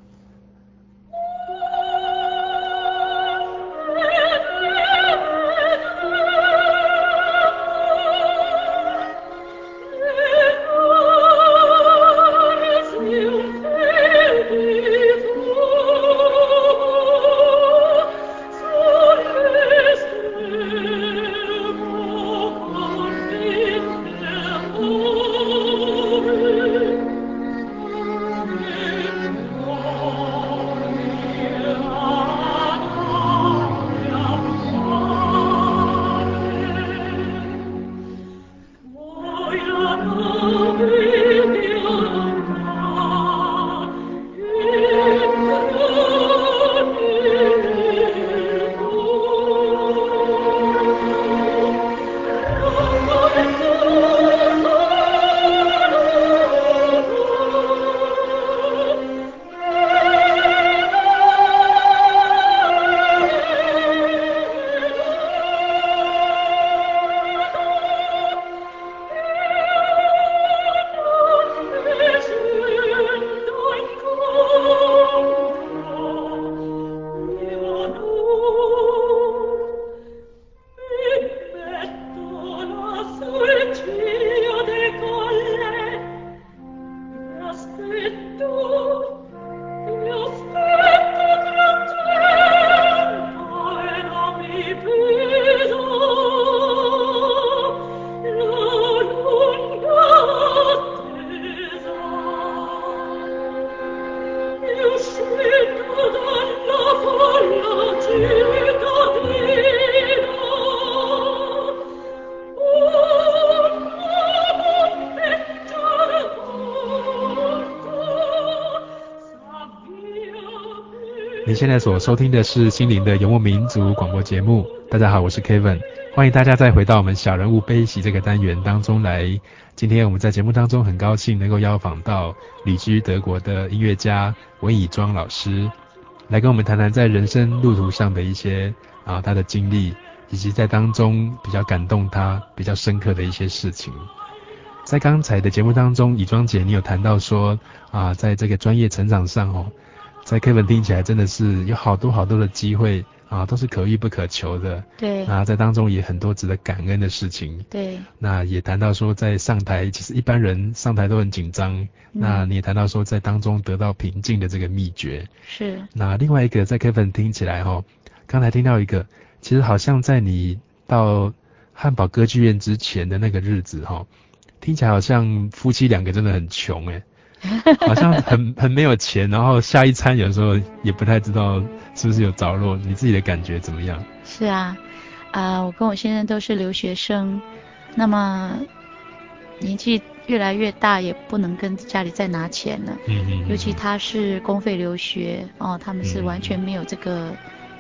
你现在所收听的是心灵的游牧民族广播节目。大家好，我是 Kevin，欢迎大家再回到我们小人物悲喜这个单元当中来。今天我们在节目当中很高兴能够邀访到旅居德国的音乐家文以庄老师，来跟我们谈谈在人生路途上的一些啊他的经历，以及在当中比较感动他、比较深刻的一些事情。在刚才的节目当中，以庄姐你有谈到说啊，在这个专业成长上哦。在 Kevin 听起来真的是有好多好多的机会啊，都是可遇不可求的。对。啊，在当中也很多值得感恩的事情。对。那也谈到说，在上台，其实一般人上台都很紧张。嗯。那你也谈到说，在当中得到平静的这个秘诀。是。那另外一个，在 Kevin 听起来哈，刚才听到一个，其实好像在你到汉堡歌剧院之前的那个日子哈，听起来好像夫妻两个真的很穷诶。*laughs* 好像很很没有钱，然后下一餐有时候也不太知道是不是有着落，你自己的感觉怎么样？是啊，啊、呃，我跟我先生都是留学生，那么年纪越来越大，也不能跟家里再拿钱了。嗯嗯。尤其他是公费留学哦，他们是完全没有这个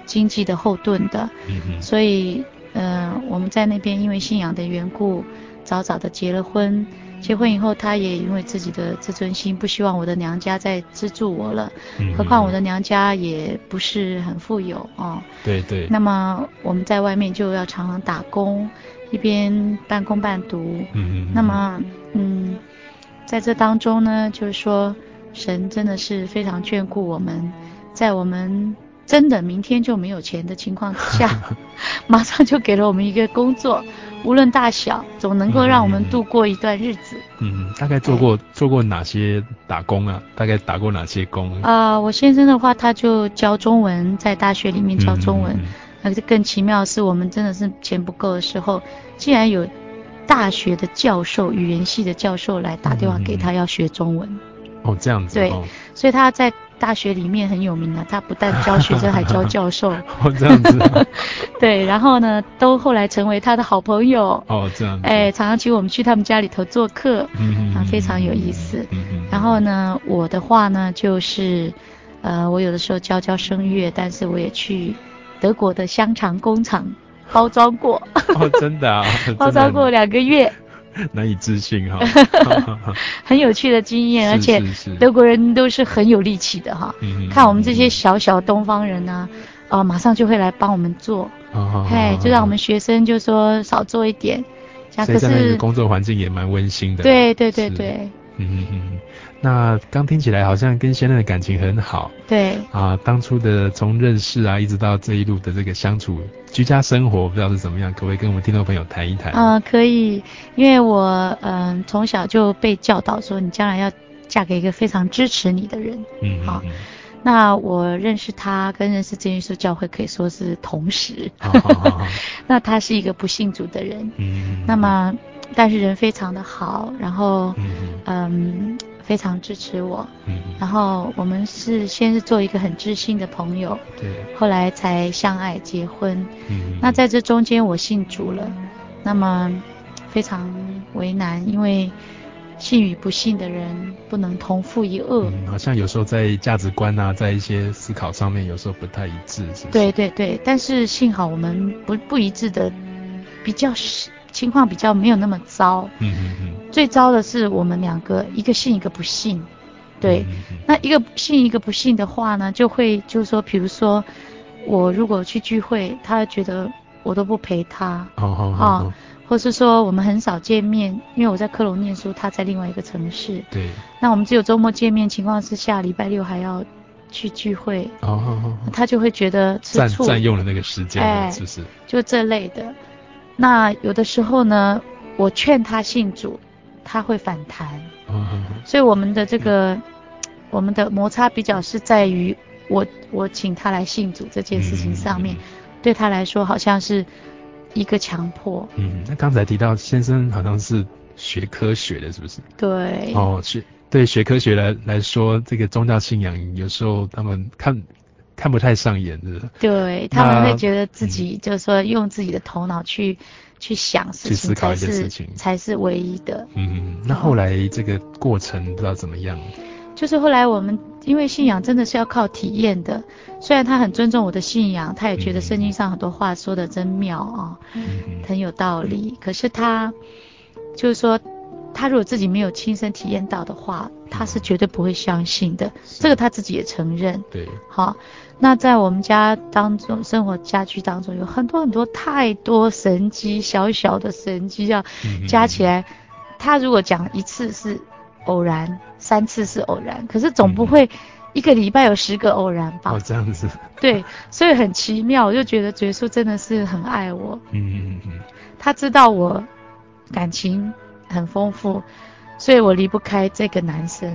经济的后盾的。嗯嗯。所以，呃，我们在那边因为信仰的缘故，早早的结了婚。结婚以后，他也因为自己的自尊心，不希望我的娘家再资助我了。嗯。何况我的娘家也不是很富有哦。对对。那么我们在外面就要常常打工，一边半工半读。嗯嗯。那么，嗯，在这当中呢，就是说，神真的是非常眷顾我们，在我们真的明天就没有钱的情况之下，*laughs* 马上就给了我们一个工作。无论大小，总能够让我们度过一段日子。嗯，嗯大概做过做过哪些打工啊？大概打过哪些工？啊、呃，我先生的话，他就教中文，在大学里面教中文。那、嗯、更奇妙的是，我们真的是钱不够的时候，竟然有大学的教授，语言系的教授来打电话给他，要学中文。嗯、哦，这样子。对，哦、所以他在。大学里面很有名的，他不但教学生，还教教授。*laughs* 哦，这样子、啊。*laughs* 对，然后呢，都后来成为他的好朋友。哦，这样子。哎，常常请我们去他们家里头做客，嗯啊，非常有意思。嗯嗯。然后呢，我的话呢，就是，呃，我有的时候教教声乐，但是我也去德国的香肠工厂包装过。哦，真的啊。*laughs* 包装过两个月。*laughs* 难以置信哈，*laughs* 很有趣的经验，*laughs* 而且德国人都是很有力气的哈。看我们这些小小东方人呢，哦，马上就会来帮我们做，嘿，就让我们学生就说少做一点，可是工作环境也蛮温馨的。对对对对，嗯嗯嗯。那刚听起来好像跟先生的感情很好，对。啊，当初的从认识啊，一直到这一路的这个相处、居家生活，不知道是怎么样，可不可以跟我们听众朋友谈一谈？啊、呃，可以，因为我嗯、呃、从小就被教导说，你将来要嫁给一个非常支持你的人，嗯，好，那我认识他跟认识真耶稣教会可以说是同时，*laughs* 那他是一个不信主的人，嗯，那么但是人非常的好，然后嗯。嗯非常支持我，嗯，然后我们是先是做一个很知心的朋友，对，后来才相爱结婚，嗯，那在这中间我信主了，那么非常为难，因为信与不信的人不能同负一轭，嗯，好像有时候在价值观啊，在一些思考上面有时候不太一致，是不是？对对对，但是幸好我们不不一致的比较是。情况比较没有那么糟，嗯嗯嗯。最糟的是我们两个，一个信一个不信，对。那一个信一个不信的话呢，就会就是说，比如说我如果去聚会，他觉得我都不陪他，哦哦哦，或是说我们很少见面，因为我在科隆念书，他在另外一个城市，对。那我们只有周末见面情况之下，礼拜六还要去聚会，哦哦哦，他就会觉得吃醋，占占用了那个时间，哎，是不是？就这类的。那有的时候呢，我劝他信主，他会反弹。所以我们的这个，嗯、我们的摩擦比较是在于我我请他来信主这件事情上面，嗯、对他来说好像是一个强迫。嗯，那刚才提到先生好像是学科学的，是不是？对。哦，学对学科学来来说，这个宗教信仰有时候他们看。看不太上眼的，对，他们会觉得自己就是说用自己的头脑去、嗯、去想事情，去思考一些事情才是唯一的。嗯，那后来这个过程不知道怎么样？就是后来我们因为信仰真的是要靠体验的。虽然他很尊重我的信仰，他也觉得圣经上很多话说的真妙啊，嗯、很有道理。可是他就是说，他如果自己没有亲身体验到的话，他是绝对不会相信的。这个他自己也承认。对。好，那在我们家当中，生活家居当中有很多很多太多神机，小小的神机要加起来，他如果讲一次是偶然。三次是偶然，可是总不会一个礼拜有十个偶然吧？哦，这样子。对，所以很奇妙，我就觉得觉叔真的是很爱我。嗯嗯嗯。他知道我感情很丰富，所以我离不开这个男生。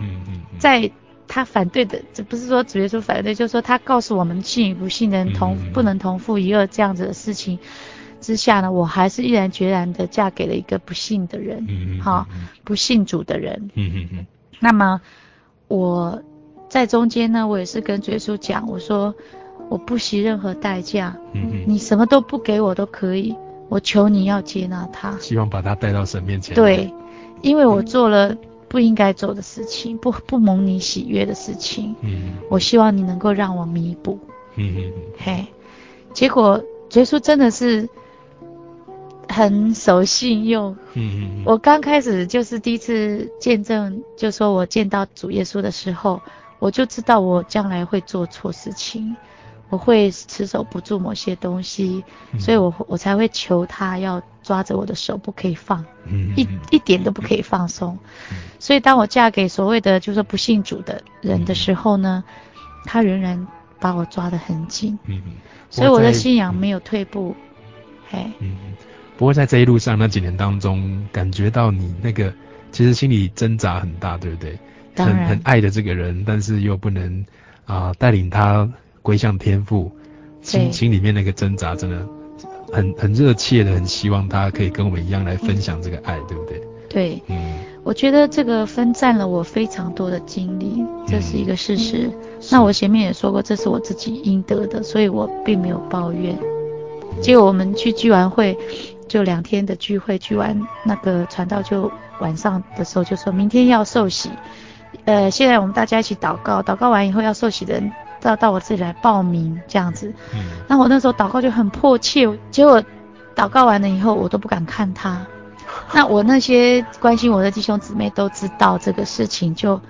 嗯嗯。在他反对的，这不是说主耶稣反对，就是说他告诉我们信与不信的人同不能同父一儿这样子的事情之下呢，我还是毅然决然的嫁给了一个不信的人。嗯嗯。好，不信主的人。嗯嗯嗯。那么我在中间呢，我也是跟主耶稣讲，我说我不惜任何代价，嗯嗯，你什么都不给我都可以，我求你要接纳他，希望把他带到神面前。对，因为我做了不应该做的事情，不不蒙你喜悦的事情，嗯，我希望你能够让我弥补，嗯嗯，嘿，结果耶稣真的是。很守信用，嗯嗯，我刚开始就是第一次见证，就说我见到主耶稣的时候，我就知道我将来会做错事情，我会持守不住某些东西，嗯、所以我我才会求他要抓着我的手不可以放，嗯，一一点都不可以放松，嗯，所以当我嫁给所谓的就是不信主的人的时候呢，他仍然把我抓得很紧，嗯，所以我的信仰没有退步，嘿，嗯。不过在这一路上那几年当中，感觉到你那个其实心里挣扎很大，对不对？当然。很很爱的这个人，但是又不能啊、呃、带领他归向天父，心心里面那个挣扎真的很很热切的，很希望他可以跟我们一样来分享这个爱，嗯、对不对？对，嗯，我觉得这个分占了我非常多的精力，这是一个事实。嗯、那我前面也说过，这是我自己应得的，所以我并没有抱怨。结果我们去聚完会。就两天的聚会，聚完那个传道就晚上的时候就说明天要受洗，呃，现在我们大家一起祷告，祷告完以后要受洗的人到到我自己来报名这样子。嗯。那我那时候祷告就很迫切，结果祷告完了以后我都不敢看他。*laughs* 那我那些关心我的弟兄姊妹都知道这个事情，就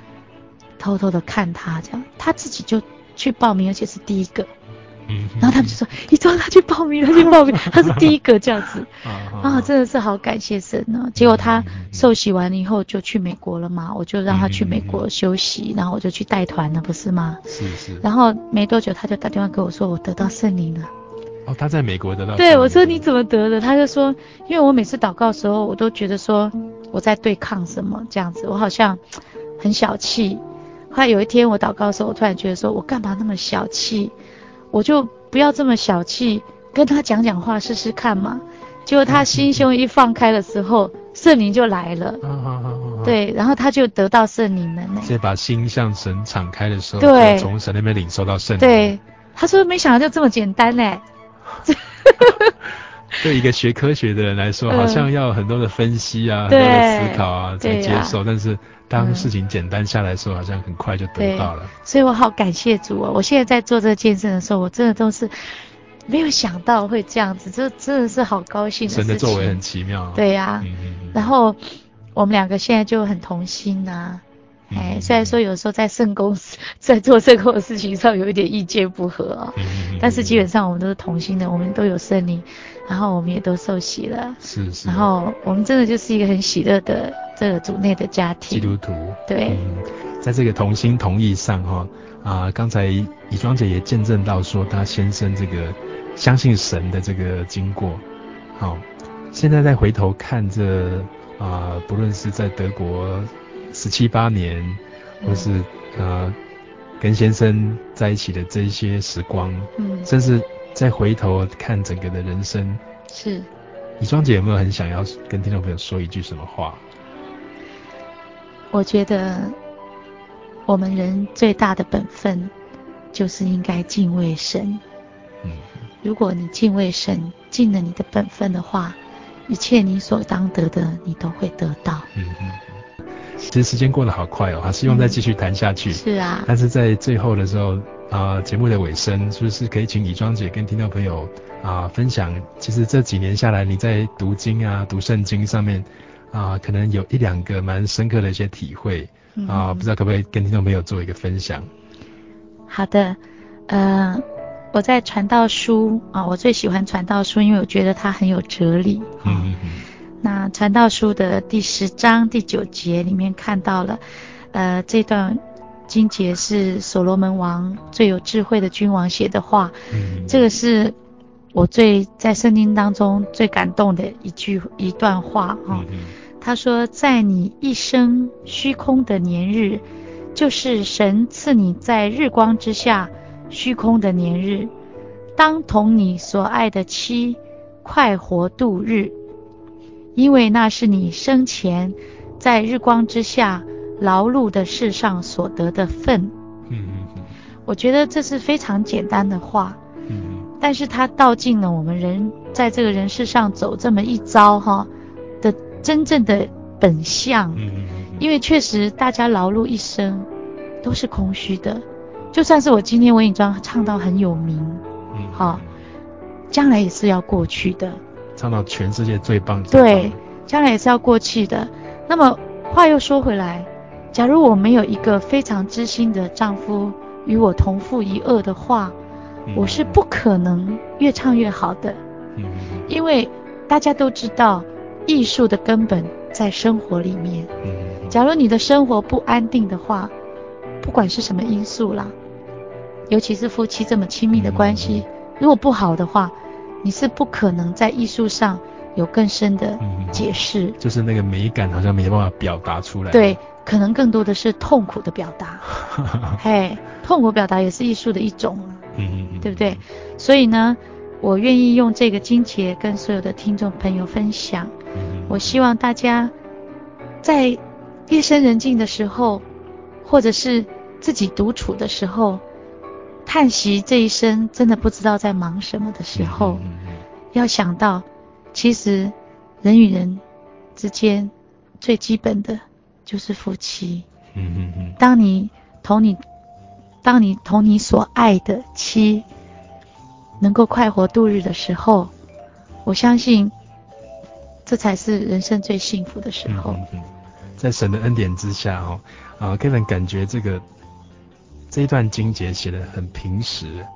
偷偷的看他这样，他自己就去报名，而且是第一个。嗯，然后他们就说：“你叫他去报名，他去报名，*laughs* 他是第一个这样子。”啊，真的是好感谢神呢。结果他受洗完了以后就去美国了嘛，我就让他去美国休息，然后我就去带团了，不是吗？是是。然后没多久他就打电话跟我说：“我得到圣灵了。”哦，他在美国得到。对，我说你怎么得的？他就说：“因为我每次祷告的时候，我都觉得说我在对抗什么这样子，我好像很小气。后来有一天我祷告的时候，我突然觉得说我干嘛那么小气？”我就不要这么小气，跟他讲讲话试试看嘛。*laughs* 结果他心胸一放开的时候，圣灵就来了。对，然后他就得到圣灵了呢。所以把心向神敞开的时候，对，从神那边领受到圣灵。对，他说没想到就这么简单呢。*laughs* 对一个学科学的人来说，好像要很多的分析啊，很多的思考啊才接受，但是。当事情简单下来的时候，好像很快就得到了。所以我好感谢主哦！我现在在做这个见证的时候，我真的都是没有想到会这样子，这真的是好高兴的。神的作为很奇妙。对呀、啊，嗯嗯嗯，然后我们两个现在就很同心呐、啊。哎，虽然说有时候在圣工 *laughs* 在做圣工的事情上有一点意见不合啊，但是基本上我们都是同心的，我们都有圣灵，然后我们也都受洗了，是是，然后我们真的就是一个很喜乐的这个主内的家庭，基督徒，对，嗯，在这个同心同意上哈啊，刚才以庄姐也见证到说她先生这个相信神的这个经过，好，现在再回头看这啊，不论是在德国。十七八年，或是呃跟先生在一起的这些时光，嗯，甚至再回头看整个的人生，是。李庄姐有没有很想要跟听众朋友说一句什么话？我觉得我们人最大的本分就是应该敬畏神。嗯，如果你敬畏神，尽了你的本分的话，一切你所当得的，你都会得到。嗯嗯。其实时间过得好快哦，还是用再继续谈下去。嗯、是啊。但是在最后的时候啊，节目的尾声，是不是可以请李庄姐跟听众朋友啊分享，其实这几年下来你在读经啊、读圣经上面啊，可能有一两个蛮深刻的一些体会啊，不知道可不可以跟听众朋友做一个分享？好的，呃，我在传道书啊，我最喜欢传道书，因为我觉得它很有哲理。嗯嗯嗯。那传道书的第十章第九节里面看到了，呃，这段经节是所罗门王最有智慧的君王写的话。嗯。这个是我最在圣经当中最感动的一句一段话啊。嗯。他说：“在你一生虚空的年日。”就是神赐你在日光之下虚空的年日，当同你所爱的妻快活度日，因为那是你生前在日光之下劳碌的世上所得的份。嗯嗯嗯，我觉得这是非常简单的话。嗯嗯，但是它道尽了我们人在这个人世上走这么一遭哈的真正的本相。嗯嗯。因为确实，大家劳碌一生都是空虚的，就算是我今天文艺庄唱到很有名，嗯，好，将来也是要过去的。唱到全世界最棒，对，将来也是要过去的。那么话又说回来，假如我没有一个非常知心的丈夫与我同负一恶的话，嗯，我是不可能越唱越好的。嗯，因为大家都知道，艺术的根本在生活里面。嗯。假如你的生活不安定的话，不管是什么因素啦，尤其是夫妻这么亲密的关系，如果不好的话，你是不可能在艺术上有更深的解释。就是那个美感好像没办法表达出来。对，可能更多的是痛苦的表达。*laughs* 嘿，痛苦表达也是艺术的一种啊，对不对？所以呢，我愿意用这个金节跟所有的听众朋友分享。我希望大家在。夜深人静的时候，或者是自己独处的时候，叹息这一生真的不知道在忙什么的时候，嗯嗯嗯、要想到，其实人与人之间最基本的就是夫妻。嗯嗯嗯、当你同你，当你同你所爱的妻能够快活度日的时候，我相信这才是人生最幸福的时候。嗯嗯嗯在神的恩典之下，哦，啊，Kevin 感觉这个这一段经节写得很平实，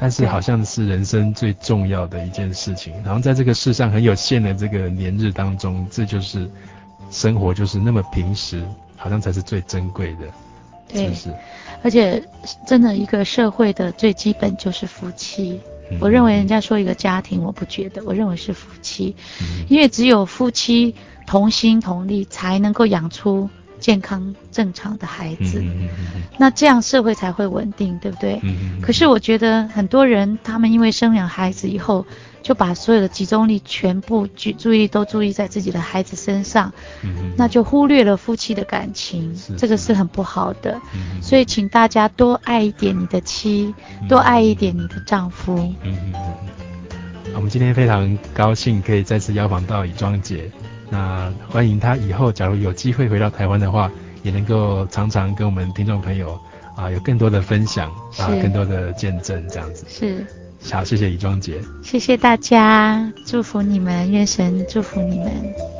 但是好像是人生最重要的一件事情。然后在这个世上很有限的这个年日当中，这就是生活，就是那么平时，好像才是最珍贵的，对，是不是？而且真的一个社会的最基本就是夫妻。嗯、我认为人家说一个家庭，我不觉得，我认为是夫妻，嗯、因为只有夫妻。同心同力才能够养出健康正常的孩子，那这样社会才会稳定，对不对？可是我觉得很多人他们因为生养孩子以后，就把所有的集中力全部注注意力都注意在自己的孩子身上，那就忽略了夫妻的感情，这个是很不好的。所以请大家多爱一点你的妻，多爱一点你的丈夫。嗯嗯嗯嗯。我们今天非常高兴可以再次邀访到李庄姐。那欢迎他以后，假如有机会回到台湾的话，也能够常常跟我们听众朋友啊有更多的分享啊，更多的见证这样子。是。好，谢谢李庄杰。谢谢大家，祝福你们，愿神祝福你们。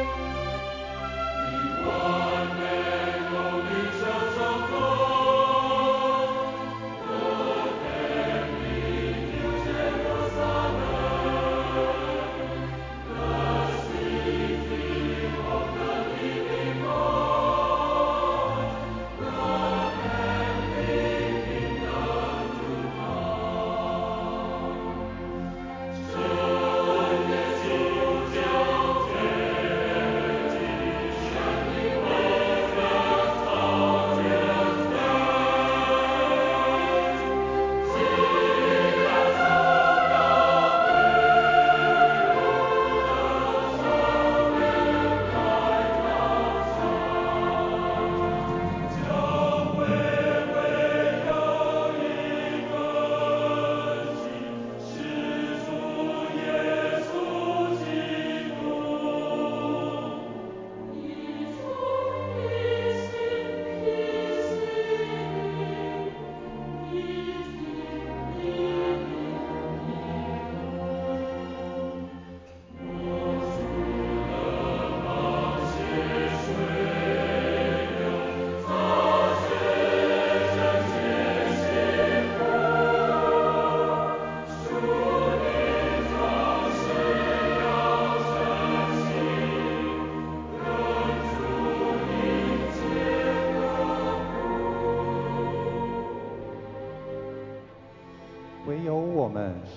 Música